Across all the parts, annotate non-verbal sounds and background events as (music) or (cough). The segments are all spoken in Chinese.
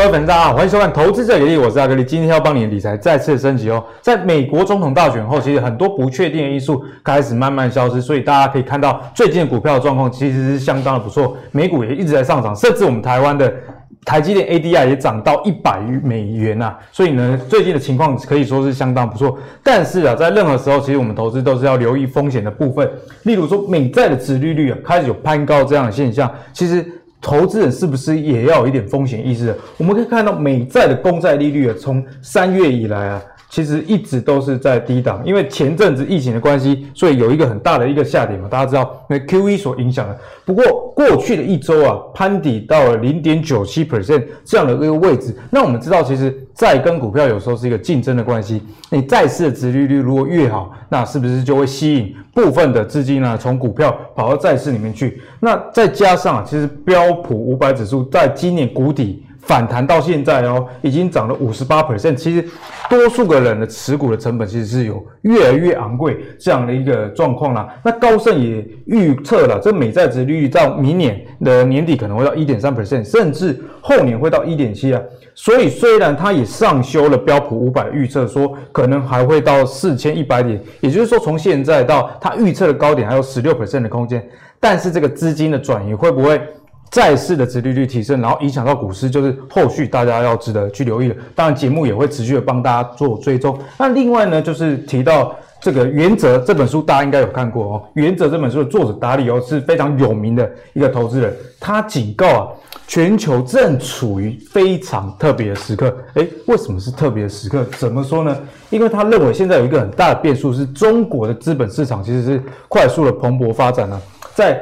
各位粉丝大家好，欢迎收看《投资者给力》，我是阿格力，今天要帮你的理财再次升级哦。在美国总统大选后，其实很多不确定的因素开始慢慢消失，所以大家可以看到最近的股票的状况其实是相当的不错，美股也一直在上涨，甚至我们台湾的。台积电 ADR 也涨到一百美元呐、啊，所以呢，最近的情况可以说是相当不错。但是啊，在任何时候，其实我们投资都是要留意风险的部分。例如说，美债的殖利率啊开始有攀高这样的现象，其实投资人是不是也要有一点风险意识？我们可以看到，美债的公债利率啊，从三月以来啊。其实一直都是在低档，因为前阵子疫情的关系，所以有一个很大的一个下跌嘛，大家知道，因为 QE 所影响的。不过过去的一周啊，攀底到了零点九七 percent 这样的一个位置。那我们知道，其实债跟股票有时候是一个竞争的关系。你债市的殖利率如果越好，那是不是就会吸引部分的资金呢，从股票跑到债市里面去？那再加上啊，其实标普五百指数在今年谷底。反弹到现在哦，已经涨了五十八 percent。其实，多数个人的持股的成本其实是有越来越昂贵这样的一个状况啦。那高盛也预测了，这美债殖利率到明年的年底可能会到一点三 percent，甚至后年会到一点七啊。所以，虽然它也上修了标普五百预测，说可能还会到四千一百点，也就是说，从现在到它预测的高点还有十六 percent 的空间。但是，这个资金的转移会不会？债市的殖利率提升，然后影响到股市，就是后续大家要值得去留意的。当然，节目也会持续的帮大家做追踪。那另外呢，就是提到这个《原则》这本书，大家应该有看过哦。《原则》这本书的作者达里欧是非常有名的一个投资人，他警告啊，全球正处于非常特别的时刻。诶，为什么是特别的时刻？怎么说呢？因为他认为现在有一个很大的变数，是中国的资本市场其实是快速的蓬勃发展呢、啊，在。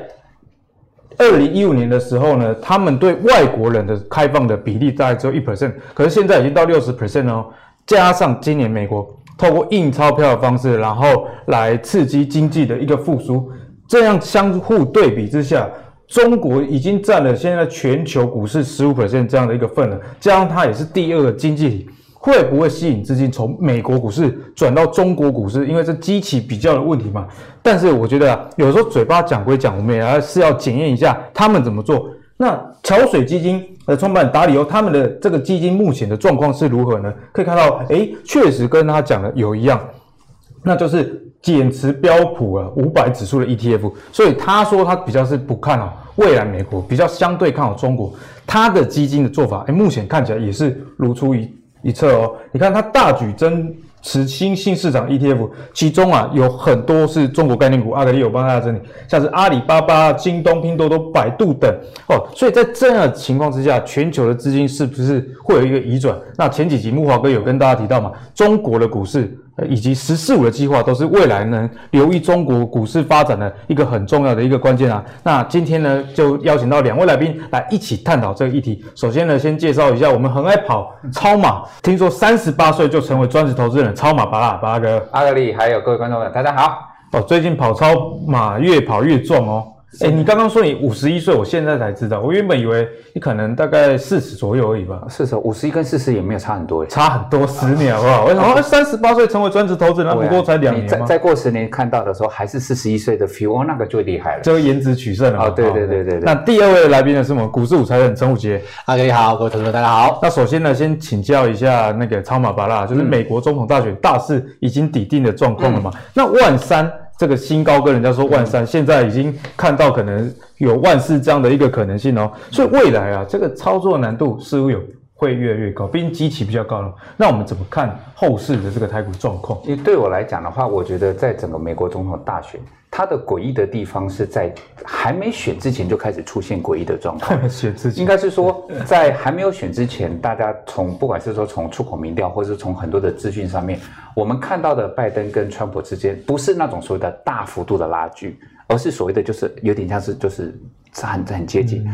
二零一五年的时候呢，他们对外国人的开放的比例大概只有一 percent，可是现在已经到六十 percent 哦。加上今年美国透过印钞票的方式，然后来刺激经济的一个复苏，这样相互对比之下，中国已经占了现在全球股市十五 percent 这样的一个份额，加上它也是第二个经济体。会不会吸引资金从美国股市转到中国股市？因为这基期比较的问题嘛。但是我觉得啊，有时候嘴巴讲归讲，我们也还是要检验一下他们怎么做。那桥水基金的创办人达里欧，他们的这个基金目前的状况是如何呢？可以看到，诶，确实跟他讲的有一样，那就是减持标普啊五百指数的 ETF。所以他说他比较是不看好未来美国，比较相对看好中国。他的基金的做法，诶，目前看起来也是如出一。一侧哦，你看它大举增持新兴市场 ETF，其中啊有很多是中国概念股，阿德利有帮大家整理，像是阿里巴巴、京东、拼多多、百度等哦。所以在这样的情况之下，全球的资金是不是会有一个移转？那前几集木华哥有跟大家提到嘛，中国的股市。以及“十四五”的计划都是未来呢留意中国股市发展的一个很重要的一个关键啊。那今天呢，就邀请到两位来宾来一起探讨这个议题。首先呢，先介绍一下我们很爱跑超马，听说三十八岁就成为专职投资人，超马巴拉巴拉哥阿德利，还有各位观众们，大家好。哦，最近跑超马越跑越壮哦。哎，你刚刚说你五十一岁，我现在才知道。我原本以为你可能大概四十左右而已吧。四十，五十一跟四十也没有差很多，差很多十年好不好？为什么三十八岁成为专职投资人，不过才两年吗？再再过十年看到的时候还是四十一岁的 feel，哦，那个最厉害了，就颜值取胜了。哦，对对对对对。那第二位来宾呢，是我们股市五财人陈武杰。大家好，各位同学大家好。那首先呢，先请教一下那个超马巴拉，就是美国总统大选大势已经底定的状况了嘛？嗯、那万三。这个新高跟人家说万三，现在已经看到可能有万四这样的一个可能性哦，所以未来啊，这个操作难度似乎有会越来越高，毕竟基期比较高了。那我们怎么看后市的这个台股状况？因为对我来讲的话，我觉得在整个美国总统大选。它的诡异的地方是在还没选之前就开始出现诡异的状况。(laughs) 选之前，应该是说 (laughs) 在还没有选之前，大家从不管是说从出口民调，或者是从很多的资讯上面，我们看到的拜登跟川普之间不是那种所谓的大幅度的拉锯，而是所谓的就是有点像是就是很很接近。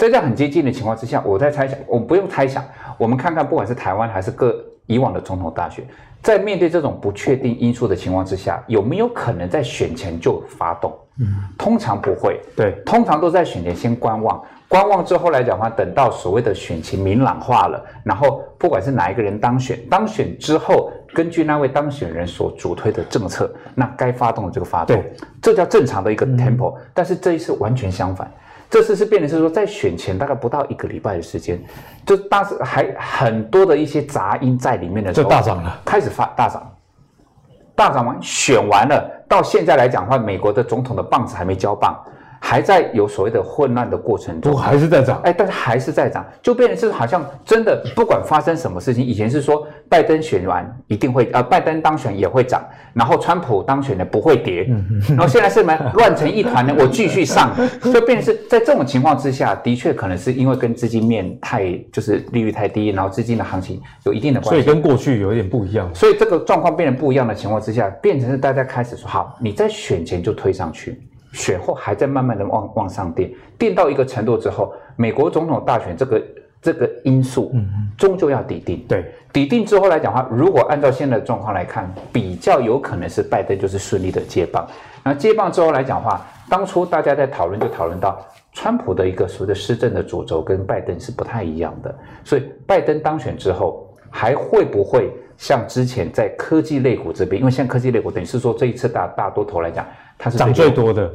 在这样很接近的情况之下，我在猜想，我们不用猜想，我们看看不管是台湾还是各以往的总统大选。在面对这种不确定因素的情况之下，有没有可能在选前就发动？嗯，通常不会。对，通常都在选前先观望，观望之后来讲的话，等到所谓的选情明朗化了，然后不管是哪一个人当选，当选之后，根据那位当选人所主推的政策，那该发动的这个发动，这叫正常的一个 tempo。嗯。但是这一次完全相反。这次是变成是说，在选前大概不到一个礼拜的时间，就当时还很多的一些杂音在里面的时候，就大涨了，开始发大涨，大涨完选完了，到现在来讲的话，美国的总统的棒子还没交棒。还在有所谓的混乱的过程中，还是在涨，哎，但是还是在涨，就变成是好像真的不管发生什么事情，以前是说拜登选完一定会，呃，拜登当选也会涨，然后川普当选的不会跌，然后现在是什么乱成一团呢？我继续上，就变成是在这种情况之下，的确可能是因为跟资金面太就是利率太低，然后资金的行情有一定的关系，所以跟过去有一点不一样，所以这个状况变得不一样的情况之下，变成是大家开始说好，你在选前就推上去。选后还在慢慢的往往上垫，垫到一个程度之后，美国总统大选这个这个因素，嗯，终究要抵定。对，抵定之后来讲的话，如果按照现在的状况来看，比较有可能是拜登就是顺利的接棒。那接棒之后来讲的话，当初大家在讨论就讨论到，川普的一个所谓的施政的主轴跟拜登是不太一样的，所以拜登当选之后，还会不会像之前在科技类股这边？因为现在科技类股等于是说这一次大大多头来讲。它是涨最多的，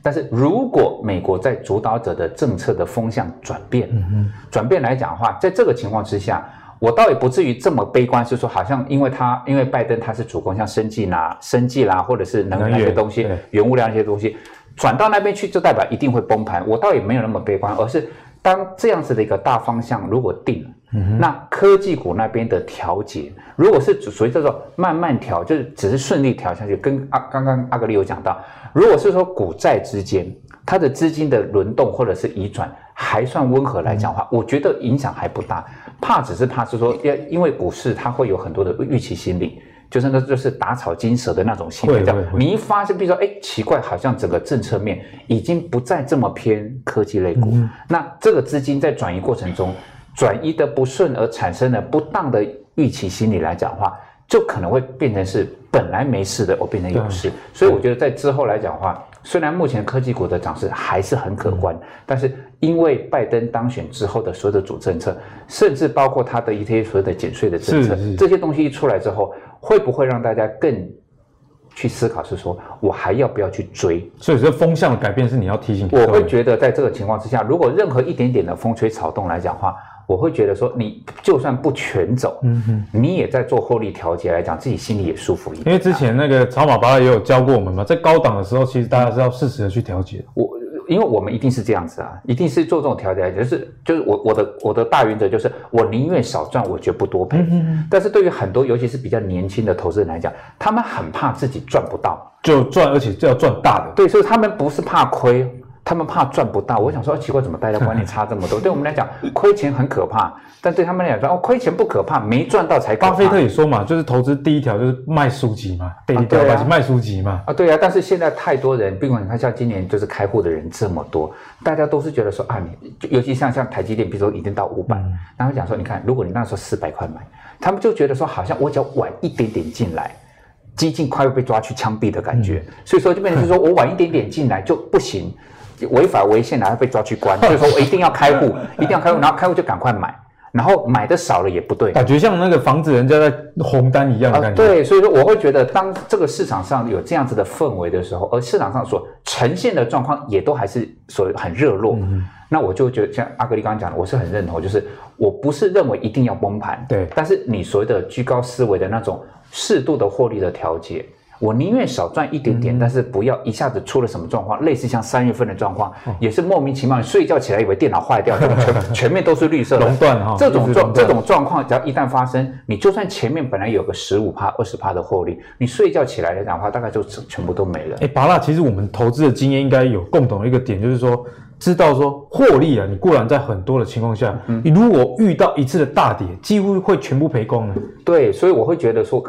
但是如果美国在主导者的政策的风向转变，嗯嗯，转变来讲的话，在这个情况之下，我倒也不至于这么悲观，是说好像因为他因为拜登他是主攻像生计啦、生计啦，或者是能源那些东西、原物料那些东西，转到那边去就代表一定会崩盘，我倒也没有那么悲观，而是当这样子的一个大方向如果定了。那科技股那边的调节，如果是属于叫做慢慢调，就是只是顺利调下去，跟阿刚刚阿格里有讲到，如果是说股债之间它的资金的轮动或者是移转还算温和来讲的话，我觉得影响还不大，怕只是怕是说，因因为股市它会有很多的预期心理，就是那就是打草惊蛇的那种心理，这样你一发现，比如说哎奇怪，好像整个政策面已经不再这么偏科技类股，那这个资金在转移过程中。转移的不顺而产生了不当的预期心理来讲的话，就可能会变成是本来没事的，我变成有事。所以我觉得在之后来讲的话，虽然目前科技股的涨势还是很可观，但是因为拜登当选之后的所有的主政策，甚至包括他的一些所有的减税的政策，这些东西一出来之后，会不会让大家更去思考？是说我还要不要去追？所以这风向的改变是你要提醒。我会觉得在这个情况之下，如果任何一点点的风吹草动来讲的话，我会觉得说，你就算不全走，嗯哼，你也在做获利调节来讲，自己心里也舒服一点。因为之前那个草马巴也有教过我们嘛，在高档的时候，其实大家是要适时的去调节。我，因为我们一定是这样子啊，一定是做这种调节，就是就是我我的我的大原则就是，我宁愿少赚，我绝不多赔。嗯哼。但是对于很多尤其是比较年轻的投资人来讲，他们很怕自己赚不到，就赚，而且就要赚大的。对，所以他们不是怕亏。他们怕赚不到，我想说，奇怪，怎么大家观念差这么多？(laughs) 对我们来讲，亏钱很可怕，但对他们来讲说，哦，亏钱不可怕，没赚到才可怕。巴菲特也说嘛，就是投资第一条就是卖书籍嘛，第一条是卖书籍嘛。啊，对啊，但是现在太多人，比如你看像今年就是开户的人这么多，大家都是觉得说啊，你尤其像像台积电，比如说已经到五百、嗯，然后讲说，你看，如果你那时候四百块买，他们就觉得说，好像我只要晚一点点进来，几近快要被抓去枪毙的感觉，嗯、所以说就变成是说 (laughs) 我晚一点点进来就不行。违法违宪，然后被抓去关。所 (laughs) 以说我一定要开户，(laughs) 一定要开户，然后开户就赶快买，然后买的少了也不对，感觉像那个房子人家在红单一样的感觉。啊，对，所以说我会觉得，当这个市场上有这样子的氛围的时候，而市场上所呈现的状况也都还是所谓很热络，嗯，那我就觉得像阿格力刚刚讲的，我是很认同，就是我不是认为一定要崩盘，对，但是你所谓的居高思维的那种适度的获利的调节。我宁愿少赚一点点，嗯，但是不要一下子出了什么状况，类似像三月份的状况，哦，也是莫名其妙，睡觉起来以为电脑坏掉，(laughs) 全全面都是绿色的，熔断哈。这种状这种状况，只要一旦发生，你就算前面本来有个十五趴、二十趴的获利，你睡觉起来来讲的话，大概就全部都没了。哎，巴拉，其实我们投资的经验应该有共同的一个点，就是说知道说获利啊，你固然在很多的情况下，嗯，你如果遇到一次的大跌，几乎会全部赔光了。对，所以我会觉得说。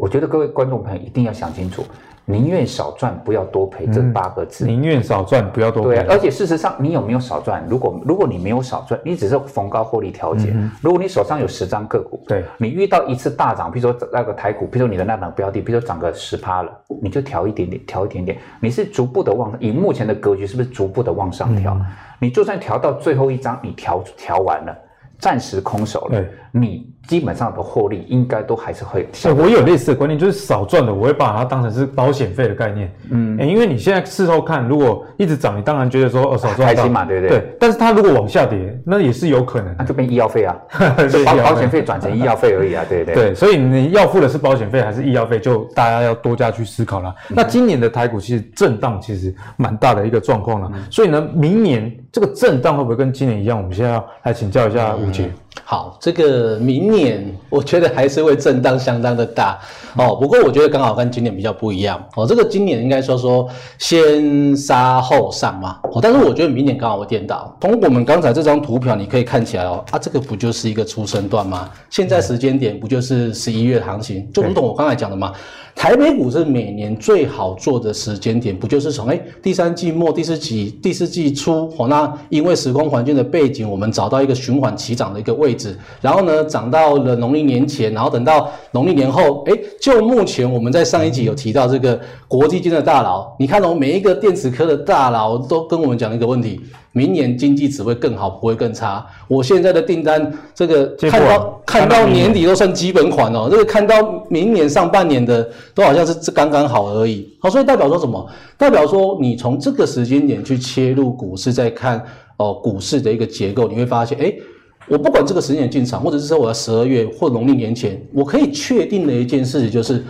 我觉得各位观众朋友一定要想清楚，宁愿少赚不要多赔这八个字。宁愿少赚不要多赔。对啊，而且事实上，你有没有少赚？如果如果你没有少赚，你只是逢高获利调节。嗯、如果你手上有十张个股，对，你遇到一次大涨，比如说那个台股，比如说你的那档标的，比如说涨个十趴了，你就调一点点，调一点点。你是逐步的往以目前的格局，是不是逐步的往上调？嗯、你就算调到最后一张，你调调完了。暂时空手了，你基本上的获利应该都还是会。对，我有类似的观念，就是少赚的，我会把它当成是保险费的概念。嗯、欸，因为你现在事后看，如果一直涨，你当然觉得说哦少赚开心嘛，对不对？对。但是它如果往下跌，那也是有可能，那就变医药费啊，(laughs) 就把保险费转成医药费而已啊，(laughs) 对对对。对，所以你要付的是保险费还是医药费，就大家要多加去思考了。嗯、那今年的台股其实震荡其实蛮大的一个状况了，嗯、所以呢，明年这个震荡会不会跟今年一样？我们现在要来请教一下吴杰。嗯好，这个明年我觉得还是会震荡相当的大哦。不过我觉得刚好跟今年比较不一样哦。这个今年应该说说先杀后上嘛哦。但是我觉得明年刚好会颠倒。从我们刚才这张图表你可以看起来哦，啊，这个不就是一个出生段吗？现在时间点不就是十一月行情，就如同我刚才讲的嘛。台北股是每年最好做的时间点，不就是从诶第三季末、第四季、第四季初哦？那因为时空环境的背景，我们找到一个循环起涨的一个位置，然后呢涨到了农历年前，然后等到农历年后，哎就目前我们在上一集有提到这个国际间的大佬，你看哦，每一个电子科的大佬都跟我们讲一个问题。明年经济只会更好，不会更差。我现在的订单，这个看到看到年底都算基本款哦。这个看到明年上半年的，都好像是这刚刚好而已。好，所以代表说什么？代表说你从这个时间点去切入股市，再看哦股市的一个结构，你会发现，哎，我不管这个时间点进场，或者是说我在十二月或农历年前，我可以确定的一件事情就是，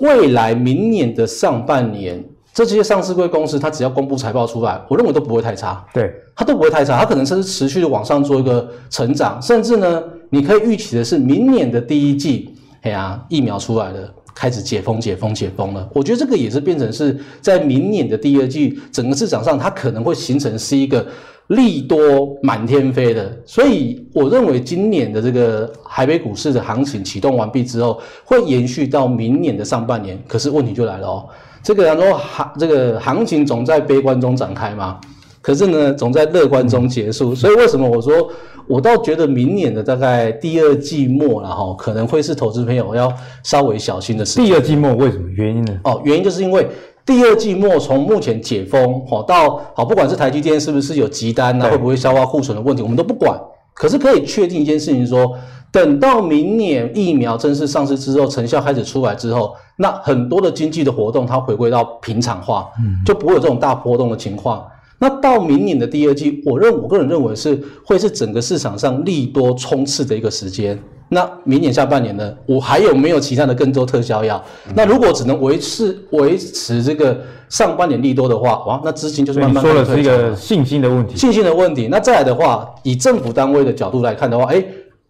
未来明年的上半年。这些上市贵公司，它只要公布财报出来，我认为都不会太差。对，它都不会太差，它可能甚至持续的往上做一个成长，甚至呢，你可以预期的是，明年的第一季，哎呀，疫苗出来了，开始解封、解封、解封了。我觉得这个也是变成是在明年的第二季，整个市场上它可能会形成是一个利多满天飞的。所以我认为今年的这个海北股市的行情启动完毕之后，会延续到明年的上半年。可是问题就来了哦。这个然后行这个行情总在悲观中展开嘛，可是呢总在乐观中结束，所以为什么我说我倒觉得明年的大概第二季末了哈，可能会是投资朋友要稍微小心的时候。第二季末为什么原因呢？哦，原因就是因为第二季末从目前解封好到好，不管是台积电是不是有急单啊，会不会消化库存的问题，我们都不管。可是可以确定一件事情说。等到明年疫苗正式上市之后，成效开始出来之后，那很多的经济的活动它回归到平常化，就不会有这种大波动的情况。那到明年的第二季，我认我个人认为是会是整个市场上利多冲刺的一个时间。那明年下半年呢，我还有没有其他的更多特效药？那如果只能维持维持这个上半年利多的话，哇，那资金就是慢慢说的是一个信心的问题，信心的问题。那再来的话，以政府单位的角度来看的话，诶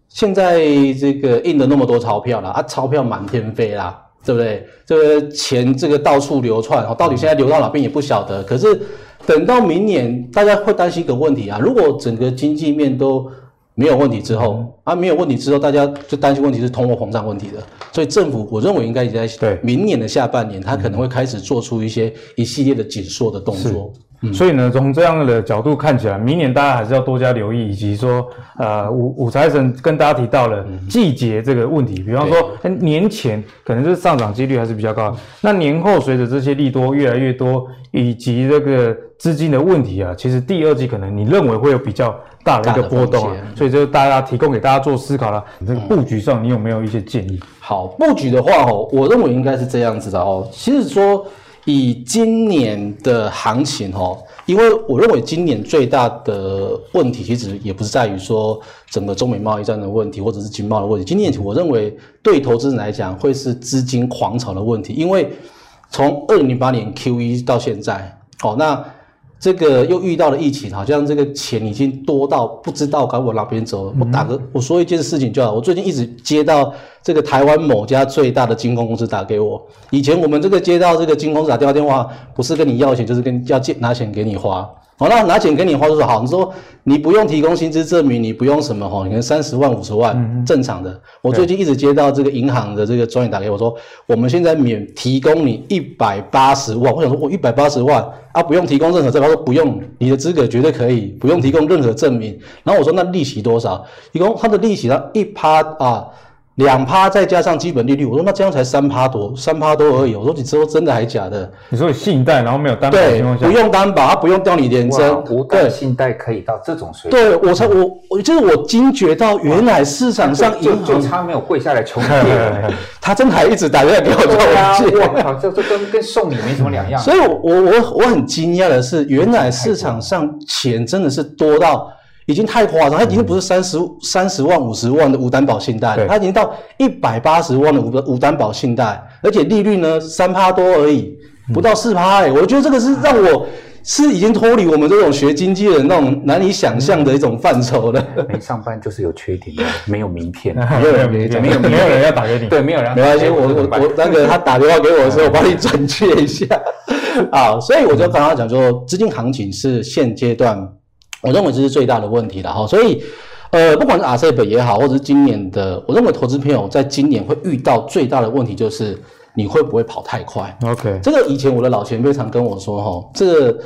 现在这个印了那么多钞票了啊，钞票满天飞啦，对不对？这个钱这个到处流窜，到底现在流到哪边也不晓得。可是等到明年，大家会担心一个问题啊，如果整个经济面都没有问题之后啊，没有问题之后，大家就担心问题是通货膨胀问题的。所以政府，我认为应该在明年的下半年，他可能会开始做出一些一系列的紧缩的动作。嗯、所以呢，从这样的角度看起来，明年大家还是要多加留意，以及说，呃，武武财神跟大家提到了季节这个问题，比方说，年前可能就是上涨几率还是比较高，那年后随着这些利多越来越多，以及这个资金的问题啊，其实第二季可能你认为会有比较大的一个波动啊，所以就大家提供给大家做思考了。这个布局上，你有没有一些建议？好，布局的话哦，我认为应该是这样子的哦，其实说。以今年的行情哦，因为我认为今年最大的问题其实也不是在于说整个中美贸易战的问题，或者是经贸的问题。今年我认为对投资人来讲会是资金狂潮的问题，因为从二零零八年 Q 一到现在，哦，那。这个又遇到了疫情，好像这个钱已经多到不知道该往哪边走了。我打个，我说一件事情就好。我最近一直接到这个台湾某家最大的金控公司打给我。以前我们这个接到这个金控公司打电话，电话不是跟你要钱，就是跟要借拿钱给你花。好，那拿钱给你花就是好，你说你不用提供薪资证明，你不用什么哈，你看三十万五十万正常的。我最近一直接到这个银行的这个专员打给我说，我们现在免提供你一百八十万。我想说，我一百八十万啊，不用提供任何证明。他说不用，你的资格绝对可以，不用提供任何证明。然后我说那利息多少？提供他的利息，他一趴啊，两趴再加上基本利率，我说那这样才三趴多，三趴多而已。我说你说真的还假的？你说你信贷然后没有担保的情况下，对，不用担保，他不用调你连征，无贷信贷可以到这种水平。对，我才我我就是我惊觉到原来市场上银行就差没有跪下来求你，(laughs) 他真的还一直打电话给我求借。我靠，这这跟跟送礼没什么两样。所以我我我我很惊讶的是，原来市场上钱真的是多到。已经太夸张，它已经不是三十三十万、五十万的无担保信贷了，它已经到一百八十万的无无担保信贷，而且利率呢三趴多而已，不到四趴哎，我觉得这个是让我是已经脱离我们这种学经济的那种难以想象的一种范畴了。没上班就是有缺点的，(laughs) 没有名片，(laughs) 没有人没有没有人要打给你，对，没有人，没关系，我我我那个他打电话给我的时候，我帮你准确一下。啊，所以我就刚刚讲说，资金行情是现阶段。我认为这是最大的问题了哈，所以，呃，不管是 RCEP 也好，或者是今年的，我认为投资朋友在今年会遇到最大的问题就是你会不会跑太快？OK，这个以前我的老前辈常跟我说哈，这个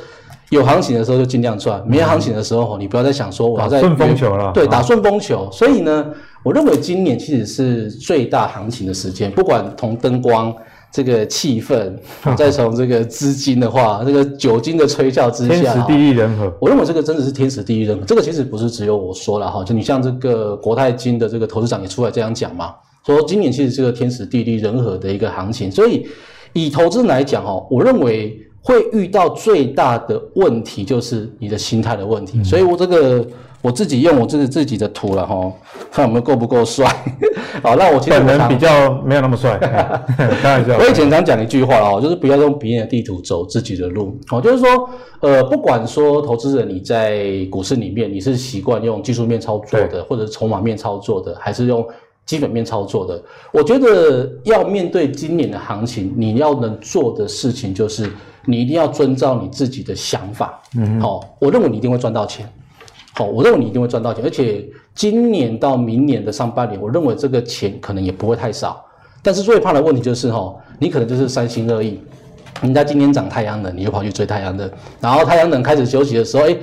有行情的时候就尽量赚，没行情的时候你不要再想说我要在顺风球了，对，打顺风球。所以呢，我认为今年其实是最大行情的时间，不管从灯光。这个气氛，再从这个资金的话，(laughs) 这个酒精的催效之下，天时地利人和。我认为这个真的是天时地利人和。这个其实不是只有我说了哈，就你像这个国泰金的这个投资长也出来这样讲嘛，说今年其实是个天时地利人和的一个行情。所以以投资来讲哈，我认为会遇到最大的问题就是你的心态的问题。所以我这个。我自己用我自己自己的图了哈，看我们够不够帅。(laughs) 好，那我其实本人比较没有那么帅，(laughs) 开玩笑。我以前常讲一句话哦，就是不要用别人的地图走自己的路。哦，就是说，呃，不管说投资人你在股市里面你是习惯用技术面操作的，或者是筹码面操作的，还是用基本面操作的，我觉得要面对今年的行情，你要能做的事情就是你一定要遵照你自己的想法。嗯，好，我认为你一定会赚到钱。好，我认为你一定会赚到钱，而且今年到明年的上半年，我认为这个钱可能也不会太少。但是最怕的问题就是，哈，你可能就是三心二意，人家今天涨太阳能，你就跑去追太阳能，然后太阳能开始休息的时候，诶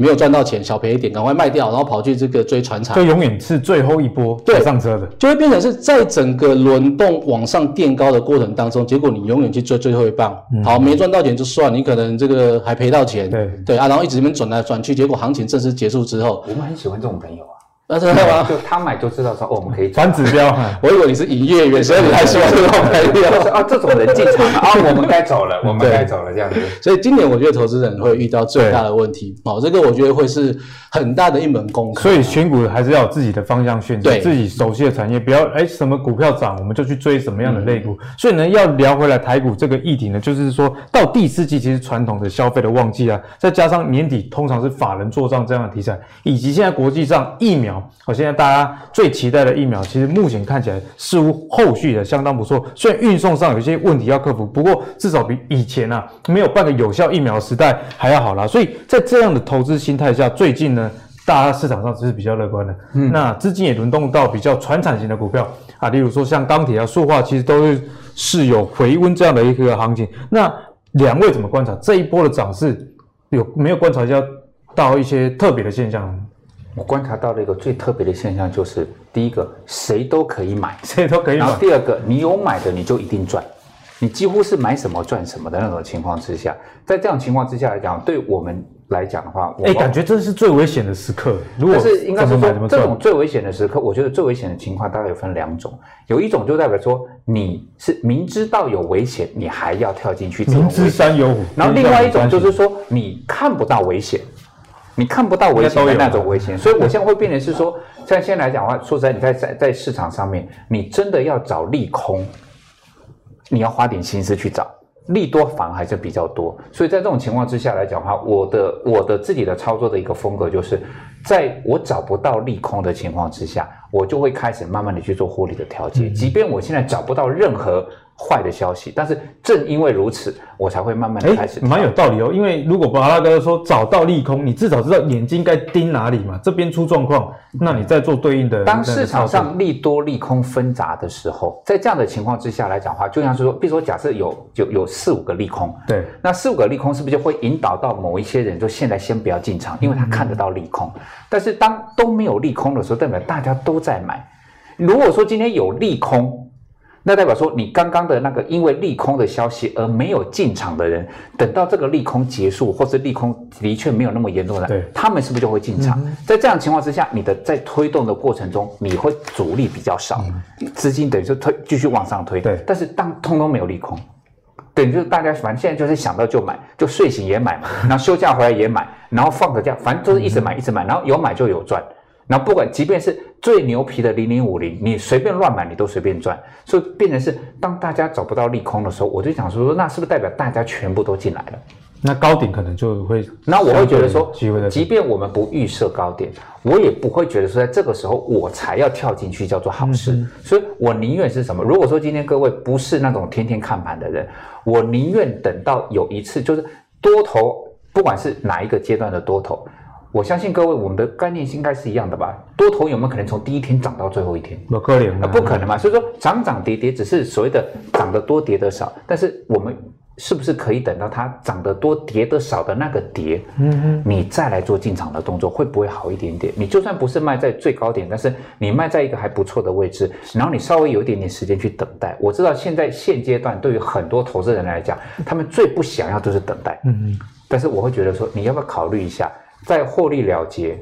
没有赚到钱，小赔一点，赶快卖掉，然后跑去这个追船厂，就永远是最后一波对。上车的，就会变成是在整个轮动往上垫高的过程当中，结果你永远去追最后一棒，嗯、好，没赚到钱就算，你可能这个还赔到钱，对对啊，然后一直这边转来转去，结果行情正式结束之后，我们很喜欢这种朋友啊。那真的吗？就他买就知道说，哦，我们可以反指标。(laughs) 我以为你是营业员，所以你还喜欢这种朋友。(laughs) 啊，这种人进场了啊，我们该走了，(laughs) 我们该走了，这样子。所以今年我觉得投资人会遇到最大的问题，哦，这个我觉得会是很大的一门功课。所以选股还是要有自己的方向选择，自己熟悉的产业，不要哎什么股票涨，我们就去追什么样的类股。所以呢，要聊回来台股这个议题呢，就是说到第四季其实传统的消费的旺季啊，再加上年底通常是法人做账这样的题材，以及现在国际上疫苗，好，现在大家。最期待的疫苗，其实目前看起来似乎后续的相当不错。虽然运送上有一些问题要克服，不过至少比以前啊没有半个有效疫苗的时代还要好啦。所以在这样的投资心态下，最近呢，大家市场上只是比较乐观的。嗯，那资金也轮动到比较传产型的股票啊，例如说像钢铁啊、塑化，其实都是是有回温这样的一个行情。那两位怎么观察这一波的涨势？有没有观察一下到一些特别的现象？我观察到了一个最特别的现象，就是第一个，谁都可以买，(laughs) 谁都可以买。然后第二个，你有买的你就一定赚，你几乎是买什么赚什么的那种情况之下，在这样情况之下来讲，对我们来讲的话，哎，感觉这是最危险的时刻。如果是应该是说这种最危险的时刻，我觉得最危险的情况大概有分两种，有一种就代表说你是明知道有危险，你还要跳进去，明知山有虎。然后另外一种就是说你看不到危险。你看不到危险的那种危险，所以我现在会变成是说，像现在来讲的话，说实在，你在在在市场上面，你真的要找利空，你要花点心思去找，利多反而还是比较多。所以在这种情况之下来讲的话，我的我的自己的操作的一个风格就是，在我找不到利空的情况之下，我就会开始慢慢的去做获利的调节，即便我现在找不到任何。坏的消息，但是正因为如此，我才会慢慢的开始。蛮有道理哦，因为如果巴拉哥说找到利空，你至少知道眼睛该盯哪里嘛。这边出状况，那你再做对应的。当市场上利多利空纷杂的时候，在这样的情况之下来讲的话，就像是说，比如说假设有有有四五个利空，对，那四五个利空是不是就会引导到某一些人，就现在先不要进场，因为他看得到利空。嗯、但是当都没有利空的时候，代表大家都在买。如果说今天有利空，那代表说你刚刚的那个因为利空的消息而没有进场的人，等到这个利空结束，或是利空的确没有那么严重的，对，他们是不是就会进场？嗯、在这样的情况之下，你的在推动的过程中，你会阻力比较少，嗯、资金等于说推继续往上推。对，但是当通通没有利空，等于就是大家反正现在就是想到就买，就睡醒也买嘛，(laughs) 然后休假回来也买，然后放个假，反正就是一直买一直买，然后有买就有赚。然后不管即便是最牛皮的零零五零，你随便乱买，你都随便赚。所以变成是，当大家找不到利空的时候，我就想说，那是不是代表大家全部都进来了？那高点可能就会。那我会觉得说，即便我们不预设高点，我也不会觉得说，在这个时候我才要跳进去叫做好事。嗯、所以我宁愿是什么？如果说今天各位不是那种天天看盘的人，我宁愿等到有一次，就是多头，不管是哪一个阶段的多头。我相信各位，我们的概念应该是一样的吧？多头有没有可能从第一天涨到最后一天？不可能，不可能嘛！所以说涨涨跌跌只是所谓的涨得多跌得少，但是我们是不是可以等到它涨得多跌得少的那个跌，嗯嗯，你再来做进场的动作，会不会好一点点？你就算不是卖在最高点，但是你卖在一个还不错的位置，然后你稍微有一点点时间去等待。我知道现在现阶段对于很多投资人来讲，他们最不想要就是等待，嗯嗯，但是我会觉得说，你要不要考虑一下？再获利了结，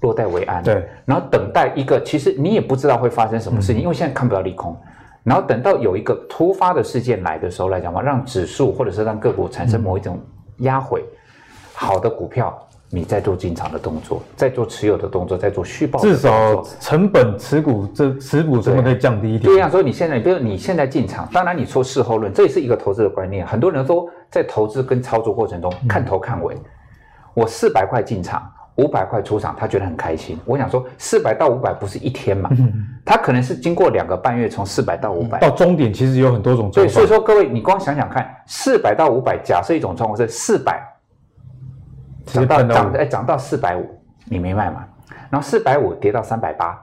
落袋为安。对，然后等待一个，其实你也不知道会发生什么事情，嗯、因为现在看不到利空。然后等到有一个突发的事件来的时候来讲嘛，让指数或者是让个股产生某一种压回，嗯、好的股票你再做进场的动作，再做持有的动作，再做续报。至少成本持股这持股成本可以降低一点。对呀，所以你现在，比如你现在进场，当然你说事后论，这也是一个投资的观念。很多人都在投资跟操作过程中看头看尾。嗯我四百块进场，五百块出场，他觉得很开心。我想说，四百到五百不是一天嘛？他可能是经过两个半月，从四百到五百。到终点其实有很多种状况。对，所以说各位，你光想想看，四百到五百，假设一种状况是四百涨到涨哎涨到四百五，你没卖嘛？然后四百五跌到三百八，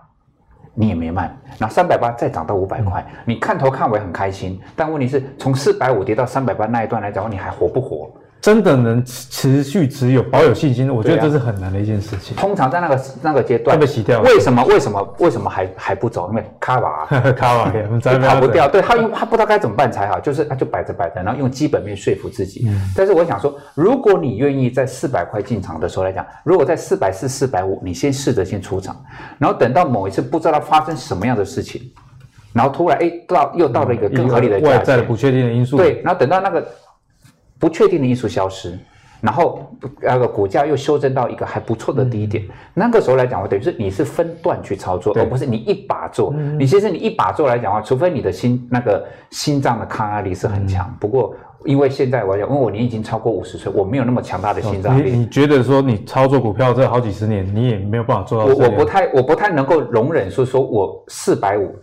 你也没卖。然后三百八再涨到五百块，你看头看尾很开心，但问题是从四百五跌到三百八那一段来讲，你还活不活？真的能持续持有、保有信心，我觉得这是很难的一件事情。通常在那个那个阶段，被洗掉。为什么？为什么？为什么还还不走？因为卡瓦，(laughs) 卡瓦，(laughs) 跑不掉。对他，因为他不知道该怎么办才好，就是他就摆着摆着，然后用基本面说服自己。但是我想说，如果你愿意在四百块进场的时候来讲，如果在四百四、四百五，你先试着先出场，然后等到某一次不知道发生什么样的事情，然后突然哎到又到了一个更合理的外在的不确定的因素。对，然后等到那个。不确定的因素消失，然后那个股价又修正到一个还不错的低点，嗯、那个时候来讲，话等于是你是分段去操作，而不是你一把做。嗯、你其实你一把做来讲的话，除非你的心那个心脏的抗压力是很强。嗯、不过因为现在我讲，因为我年已经超过五十岁，我没有那么强大的心脏力。你你觉得说你操作股票这好几十年，你也没有办法做到？我我不太我不太能够容忍说说我四百五。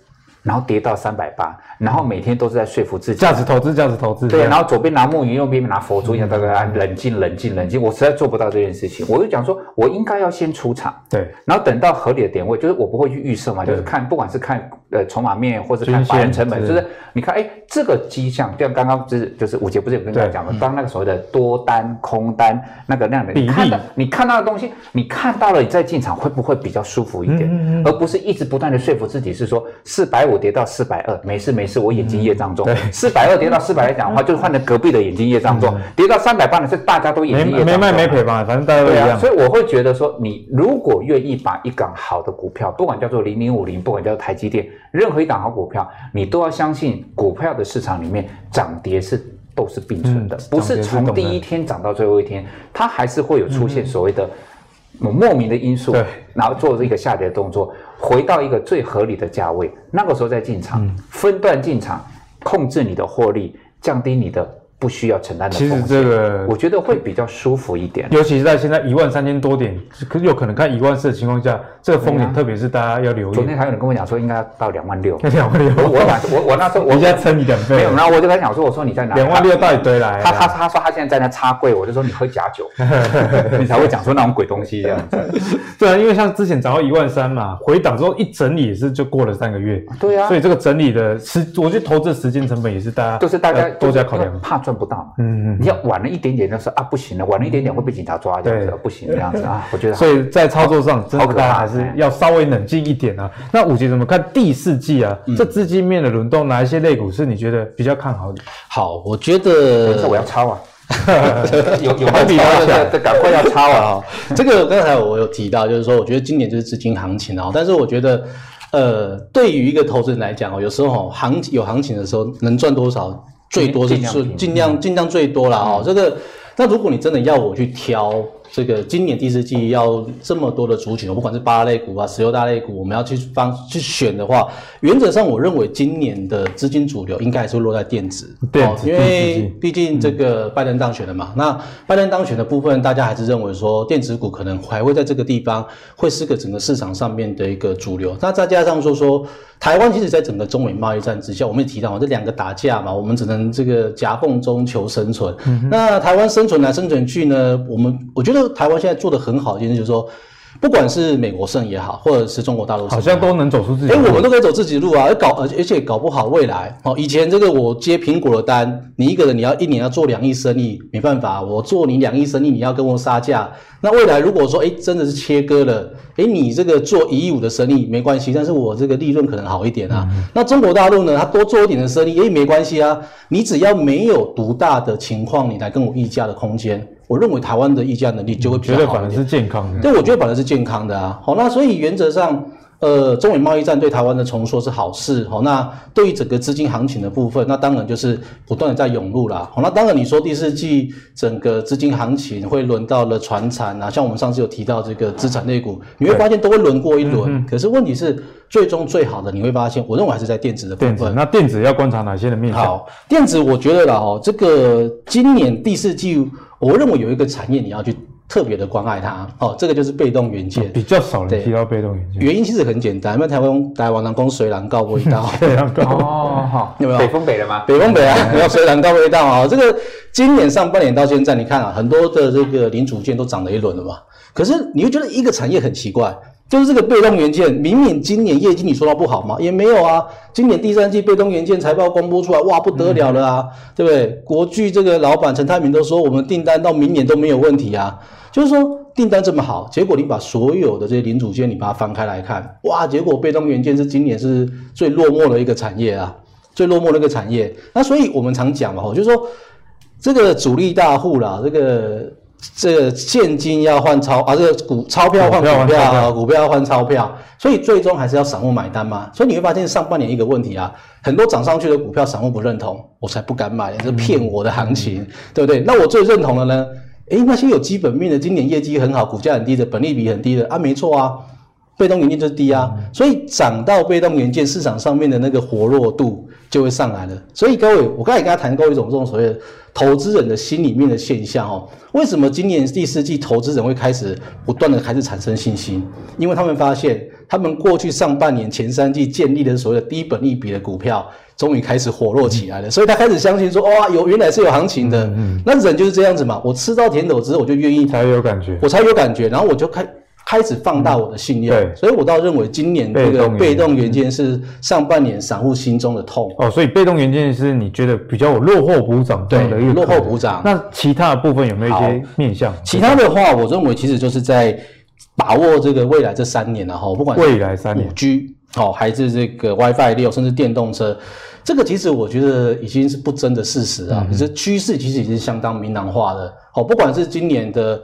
然后跌到三百八，然后每天都是在说服自己，价值投资，价值投资。对，然后左边拿木鱼，右边拿佛珠，一样大家冷静，冷静，冷静。我实在做不到这件事情，我就讲说，我应该要先出场，对，然后等到合理的点位，就是我不会去预设嘛，就是看，不管是看呃筹码面，或者看法人成本，就是你看，哎，这个迹象，就像刚刚就是就是五杰不是有跟大家讲嘛，当那个所谓的多单空单那个那样的，你看到你看到的东西，你看到了，你再进场会不会比较舒服一点？而不是一直不断的说服自己是说四百五。我跌到四百二，没事没事，我眼睛业障重。四百二跌到四百来讲的话，就是换了隔壁的眼睛业障重。跌到三百八呢，是大家都眼睛业障重。没没卖没赔吧，反正大家都一样。所以我会觉得说，你如果愿意把一档好的股票，不管叫做零零五零，不管叫做台积电，任何一档好股票，你都要相信股票的市场里面涨跌是都是并存的，不是从第一天涨到最后一天，它还是会有出现所谓的。莫名的因素，对，然后做这个下跌动作，回到一个最合理的价位，那个时候再进场，嗯、分段进场，控制你的获利，降低你的。不需要承担的风险，其实这个我觉得会比较舒服一点，尤其是在现在一万三千多点，可有可能看一万四的情况下，这个风险特别是大家要留意。昨天还有人跟我讲说，应该要到两万六，(laughs) 两万六。我我我我那时候我现在撑你两倍，没有，然后我就跟他讲说，我说你在哪？两万六到底堆来？他他他说他现在在那插柜，我就说你喝假酒，(laughs) 你才会讲出那种鬼东西这样子。(laughs) 对啊，因为像之前涨到一万三嘛，回档之后一整理也是就过了三个月。对啊，所以这个整理的时，我觉得投资时间成本也是大家就是大家多加考量，怕赚。算不到。嗯嗯，你要晚了一点点，就是啊不行了，晚了一点点会被警察抓，这样子不行这样子啊。(laughs) 我觉得，所以在操作上，真的大家还是要稍微冷静一点啊。那五级怎么看第四季啊？这资金面的轮动，哪一些类股是你觉得比较看好的？好，我觉得这我要抄啊。(laughs) 有有比较的，这赶快要抄啊！(laughs) 这个刚才我有提到，就是说，我觉得今年就是资金行情啊。但是我觉得，呃，对于一个投资人来讲哦，有时候行有行情的时候，能赚多少，最多是尽尽量尽量最多了哦。这个，那如果你真的要我去挑。这个今年第四季要这么多的族群，不管是八类股啊、十六大类股，我们要去方去选的话，原则上我认为今年的资金主流应该还是落在电子，电子，因为毕竟这个拜登当选了嘛。嗯、那拜登当选的部分，大家还是认为说电子股可能还会在这个地方会是个整个市场上面的一个主流。那再加上说说台湾，其实在整个中美贸易战之下，我们也提到嘛，这两个打架嘛，我们只能这个夹缝中求生存。嗯、那台湾生存来生存去呢？我们我觉得。台湾现在做的很好，就是说，不管是美国胜也好，或者是中国大陆，好像都能走出自己的路。哎，我们都可以走自己的路啊，而搞而而且搞不好未来哦，以前这个我接苹果的单，你一个人你要一年要做两亿生意，没办法，我做你两亿生意，你要跟我杀价。那未来如果说哎真的是切割了，哎你这个做一亿五的生意没关系，但是我这个利润可能好一点啊。嗯、那中国大陆呢，它多做一点的生意也没关系啊，你只要没有独大的情况，你来跟我议价的空间。我认为台湾的议价能力就会比较好一点。觉得反而是健康的。对，我觉得反而是健康的啊。好，那所以原则上，呃，中美贸易战对台湾的重塑是好事。好，那对于整个资金行情的部分，那当然就是不断的在涌入啦。好，那当然你说第四季整个资金行情会轮到了传产啊，像我们上次有提到这个资产类股，你会发现都会轮过一轮。嗯、可是问题是，最终最好的你会发现，我认为还是在电子的部分。那电子要观察哪些的面向？好，电子我觉得啦，哦，这个今年第四季。我认为有一个产业你要去特别的关爱它，哦，这个就是被动元件，比较少人提到被动元件。原因其实很简单，因为台湾台湾人讲水人搞味道，水人搞哦，好，有没有？北风北了吗？北风北啊，要水人搞味道啊。这个今年上半年到现在，你看啊，很多的这个零组件都涨了一轮了嘛。可是你会觉得一个产业很奇怪。就是这个被动元件，明明今年业绩你说它不好吗？也没有啊。今年第三季被动元件财报公布出来，哇，不得了了啊，对不对？国巨这个老板陈泰明都说，我们订单到明年都没有问题啊。就是说订单这么好，结果你把所有的这些零组件你把它翻开来看，哇，结果被动元件是今年是最落寞的一个产业啊，最落寞的一个产业。那所以我们常讲嘛，就是说这个主力大户啦，这个。这个现金要换钞啊，这个股钞票换股票啊，股票要换钞票，所以最终还是要散户买单嘛。所以你会发现上半年一个问题啊，很多涨上去的股票散户不认同，我才不敢买，这是骗我的行情，嗯、对不对？那我最认同的呢？诶，那些有基本面的，今年业绩很好，股价很低的，本利比很低的啊，没错啊，被动元件就是低啊，所以涨到被动元件市场上面的那个活络度就会上来了。所以各位，我刚才跟他谈过一种这种所谓的。投资人的心里面的现象哦，为什么今年第四季投资人会开始不断的开始产生信心？因为他们发现，他们过去上半年前三季建立的所谓的低本利比的股票，终于开始火热起来了，所以他开始相信说，哇，有原来是有行情的。嗯，那人就是这样子嘛，我吃到甜头之后，我就愿意才有感觉，我才有感觉，然后我就开。开始放大我的信念，对，所以我倒认为今年这个被动元件是上半年散户心中的痛哦。所以被动元件是你觉得比较有落后补涨的一个落后补涨。那其他的部分有没有一些面向？其他的话，我认为其实就是在把握这个未来这三年，然后不管未来三年五 G 哦，还是这个 WiFi 六，甚至电动车，这个其实我觉得已经是不争的事实啊。可是趋势其实已经相当明朗化的哦，不管是今年的。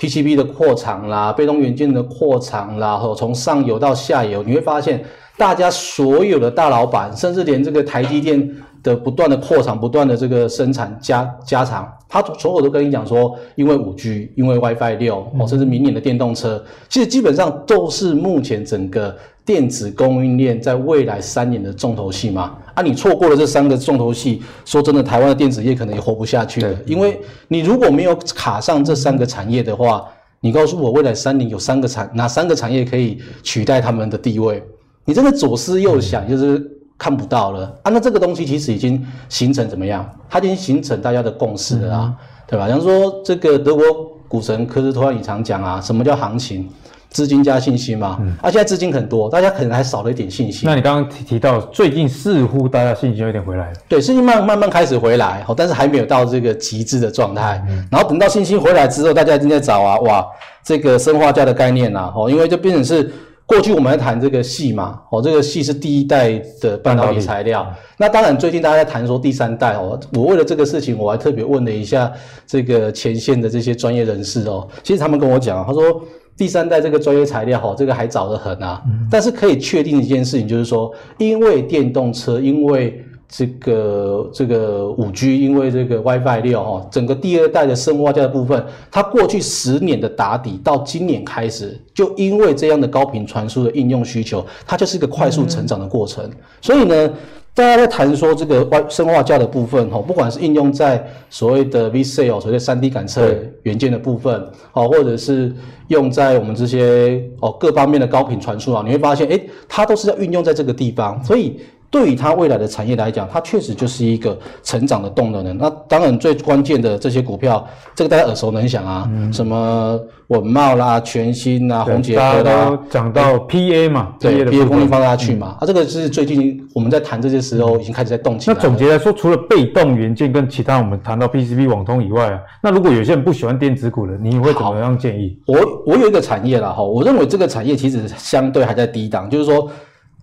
PCB 的扩厂啦，被动元件的扩厂啦，和从上游到下游，你会发现，大家所有的大老板，甚至连这个台积电的不断的扩厂、不断的这个生产加加长，他所有都跟你讲说，因为五 G，因为 WiFi 六，哦，甚至明年的电动车，其实基本上都是目前整个。电子供应链在未来三年的重头戏吗？啊，你错过了这三个重头戏，说真的，台湾的电子业可能也活不下去了。因为你如果没有卡上这三个产业的话，你告诉我未来三年有三个产哪三个产业可以取代他们的地位？你真的左思右想，就是看不到了啊。那这个东西其实已经形成怎么样？它已经形成大家的共识了啊，对吧？像说这个德国股神科斯托尔也常讲啊，什么叫行情？资金加信心嘛。嗯，啊，现在资金很多，大家可能还少了一点信心。那你刚刚提提到，最近似乎大家信心有点回来了。对，信心慢慢慢开始回来，但是还没有到这个极致的状态。嗯，然后等到信心回来之后，大家一定在找啊，哇，这个生化镓的概念呐，哦，因为就变成是。过去我们在谈这个矽嘛，哦，这个矽是第一代的半导体材料。那当然，最近大家在谈说第三代哦。我为了这个事情，我还特别问了一下这个前线的这些专业人士哦。其实他们跟我讲，他说第三代这个专业材料哈，这个还早得很啊。但是可以确定一件事情，就是说，因为电动车，因为这个这个五 G，因为这个 WiFi 六哈，整个第二代的砷化价的部分，它过去十年的打底，到今年开始，就因为这样的高频传输的应用需求，它就是一个快速成长的过程。所以呢，大家在谈说这个外生化架的部分哈，不管是应用在所谓的 VCSEL 所谓的三 D 感测元件的部分，好，或者是用在我们这些哦各方面的高频传输啊，你会发现，诶，它都是要运用在这个地方，所以。对于它未来的产业来讲，它确实就是一个成长的动能的。那当然最关键的这些股票，这个大家耳熟能详啊，嗯、什么稳懋啦、全新啊、宏捷科啦，大家都讲到 PA 嘛，对，PA 功率放大去嘛，嗯、啊，这个是最近我们在谈这些时候已经开始在动起来。那总结来说，除了被动元件跟其他我们谈到 PCB 网通以外啊，那如果有些人不喜欢电子股的，你会怎么样建议？我我有一个产业啦哈，我认为这个产业其实相对还在低档，就是说。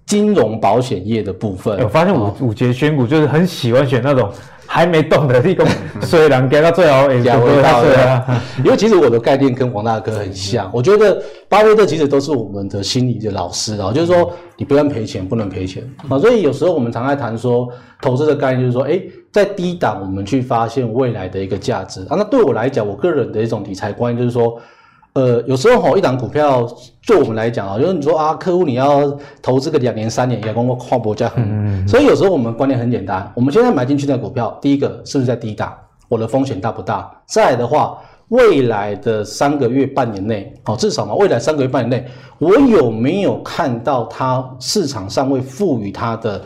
金融保险业的部分，我发现五五节选股就是很喜欢选那种还没动的，一个虽然给到最好也不会到的。(laughs) 因为其实我的概念跟黄大哥很像，我觉得巴菲特其实都是我们的心理的老师啊，就是说你不能赔钱，不能赔钱啊。所以有时候我们常在谈说投资的概念，就是说，诶，在低档我们去发现未来的一个价值啊。那对我来讲，我个人的一种理财观念就是说。呃，有时候吼，一档股票，就我们来讲啊，就是你说啊，客户你要投资个两年三年，也跟我跨博价很，嗯、所以有时候我们观念很简单，我们现在买进去的股票，第一个是不是在低档？我的风险大不大？再来的话，未来的三个月、半年内，哦，至少嘛，未来三个月、半年内，我有没有看到它市场上会赋予它的？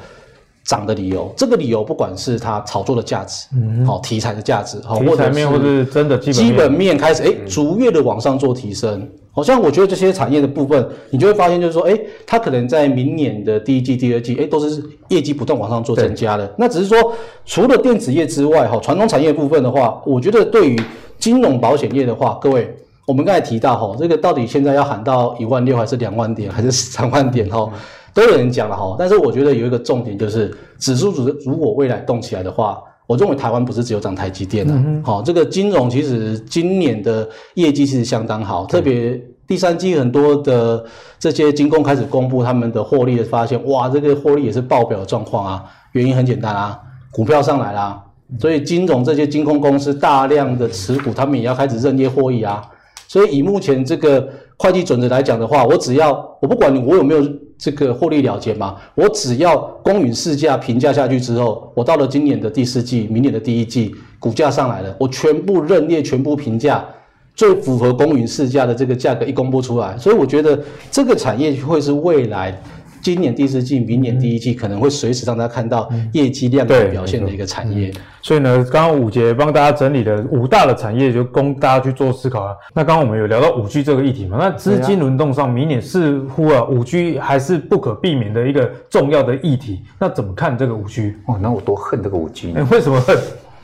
涨的理由，这个理由不管是它炒作的价值，嗯，好题材的价值，好或者是真的基本基本面开始，哎，逐月的往上做提升。好像我觉得这些产业的部分，你就会发现就是说，哎，它可能在明年的第一季、第二季，哎，都是业绩不断往上做增加的。那只是说，除了电子业之外，哈，传统产业部分的话，我觉得对于金融保险业的话，各位，我们刚才提到哈，这个到底现在要喊到一万六，还是两万点，还是三万点，哈？都有人讲了哈，但是我觉得有一个重点就是，指数如如果未来动起来的话，我认为台湾不是只有涨台积电的，好、这个金融其实今年的业绩是相当好，特别第三季很多的这些金控开始公布他们的获利的发现，哇，这个获利也是爆表的状况啊，原因很简单啊，股票上来啦，所以金融这些金控公司大量的持股，他们也要开始认列获益啊，所以以目前这个会计准则来讲的话，我只要我不管你我有没有。这个获利了结嘛，我只要公允市价评价下去之后，我到了今年的第四季、明年的第一季，股价上来了，我全部认列、全部评价，最符合公允市价的这个价格一公布出来，所以我觉得这个产业会是未来。今年第四季、明年第一季可能会随时让大家看到业绩亮眼表现的一个产业。所以呢，刚刚武杰帮大家整理了五大的产业，就供大家去做思考啊。那刚刚我们有聊到五 G 这个议题嘛？那资金轮动上，明年似乎啊，五 G 还是不可避免的一个重要的议题。那怎么看这个五 G？哦，那我多恨这个五 G 呢？(laughs) 为什么恨？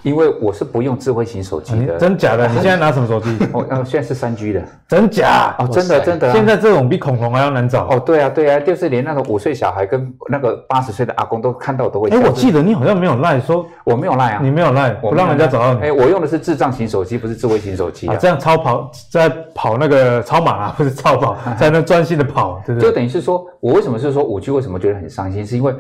因为我是不用智慧型手机的，啊、真假的？你现在拿什么手机？(laughs) 哦，现在是三 G 的，真假？哦，真的真的。现在这种比恐龙还要难找。哦，对啊对啊，就是连那个五岁小孩跟那个八十岁的阿公都看到都会。哎，我记得你好像没有赖说，我没有赖啊，你没有赖，不让人家找到你。哎，我用的是智障型手机，不是智慧型手机啊。这样超跑在跑那个超马啊，(laughs) 不是超跑，在那专心的跑，对不对？就等于是说，我为什么是说五 G 为什么觉得很伤心，是因为。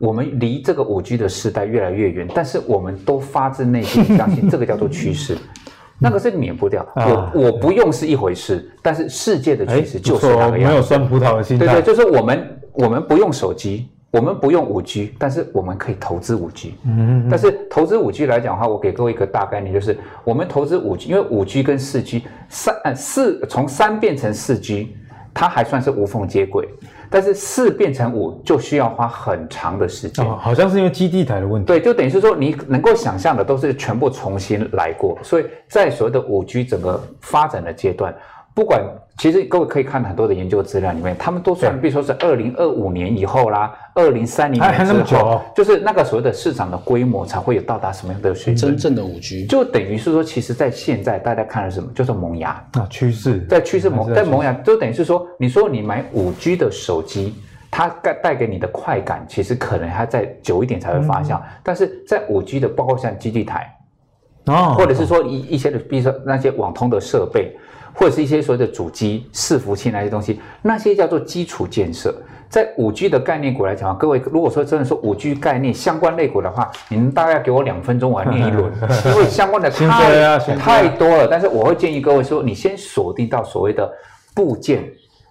我们离这个五 G 的时代越来越远，但是我们都发自内心相信这个叫做趋势，(laughs) 那个是免不掉。我我不用是一回事，但是世界的趋势就是那个样子。没有酸葡萄的心态。对对，就是我们我们不用手机，我们不用五 G，但是我们可以投资五 G。嗯嗯。但是投资五 G 来讲的话，我给各位一个大概念，就是我们投资五 G，因为五 G 跟四 G 三呃四从三变成四 G，它还算是无缝接轨。但是四变成五就需要花很长的时间，哦，好像是因为基地台的问题。对，就等于是说你能够想象的都是全部重新来过。所以在所谓的五 G 整个发展的阶段，不管其实各位可以看很多的研究资料里面，他们都算，比如说是二零二五年以后啦，二零三零年之后，就是那个所谓的市场的规模才会有到达什么样的水准？真正的五 G 就等于是说，其实在现在大家看的什么？就是萌芽啊，趋势在趋势。萌在萌芽，就等于是说，你说你买五 G 的手机，它带带给你的快感，其实可能还再久一点才会发酵，嗯、但是在五 G 的，包括像基地台啊，或者是说一一些的，比如说那些网通的设备。或者是一些所谓的主机、伺服器那些东西，那些叫做基础建设。在五 G 的概念股来讲，各位如果说真的说五 G 概念相关类股的话，你们大概给我两分钟，我来念一轮，(laughs) 因为相关的太太多了。但是我会建议各位说，你先锁定到所谓的部件。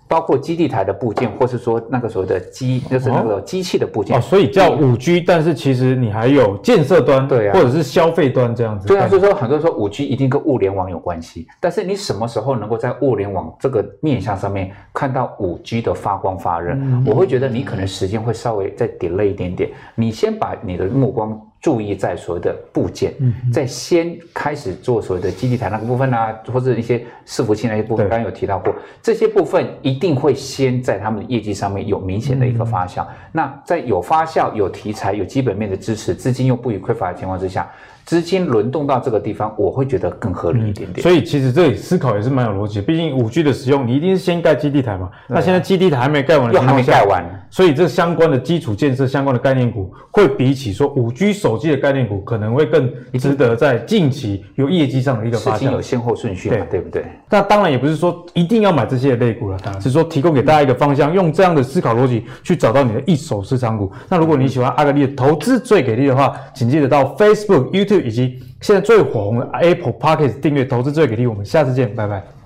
包括基地台的部件，或是说那个所谓的机，就是那个机器的部件。哦，所以叫五 G，但是其实你还有建设端，对啊，或者是消费端这样子。对啊，所以说很多人说五 G 一定跟物联网有关系，但是你什么时候能够在物联网这个面向上面看到五 G 的发光发热？嗯，我会觉得你可能时间会稍微再 delay 一点点。你先把你的目光。注意在所谓的部件，在先开始做所谓的基地台那个部分啊，或者一些伺服器那些部分，刚刚有提到过，这些部分一定会先在他们的业绩上面有明显的一个发酵。那在有发酵、有题材、有基本面的支持，资金又不予匮乏的情况之下。资金轮动到这个地方，我会觉得更合理一点点。嗯、所以其实这里思考也是蛮有逻辑。毕竟五 G 的使用，你一定是先盖基地台嘛。那现在基地台还没盖完，又还没盖完，所以这相关的基础建设、相关的概念股，会比起说五 G 手机的概念股，可能会更值得在近期有业绩上的一个发展。有先后顺序嘛，对，对不对？那当然也不是说一定要买这些类股了，当然是说提供给大家一个方向，用这样的思考逻辑去找到你的一手市场股。那如果你喜欢阿格力的投资最给力的话，请记得到 Facebook、YouTube 以及现在最火红的 Apple Podcast 订阅投资最给力，我们下次见，拜拜。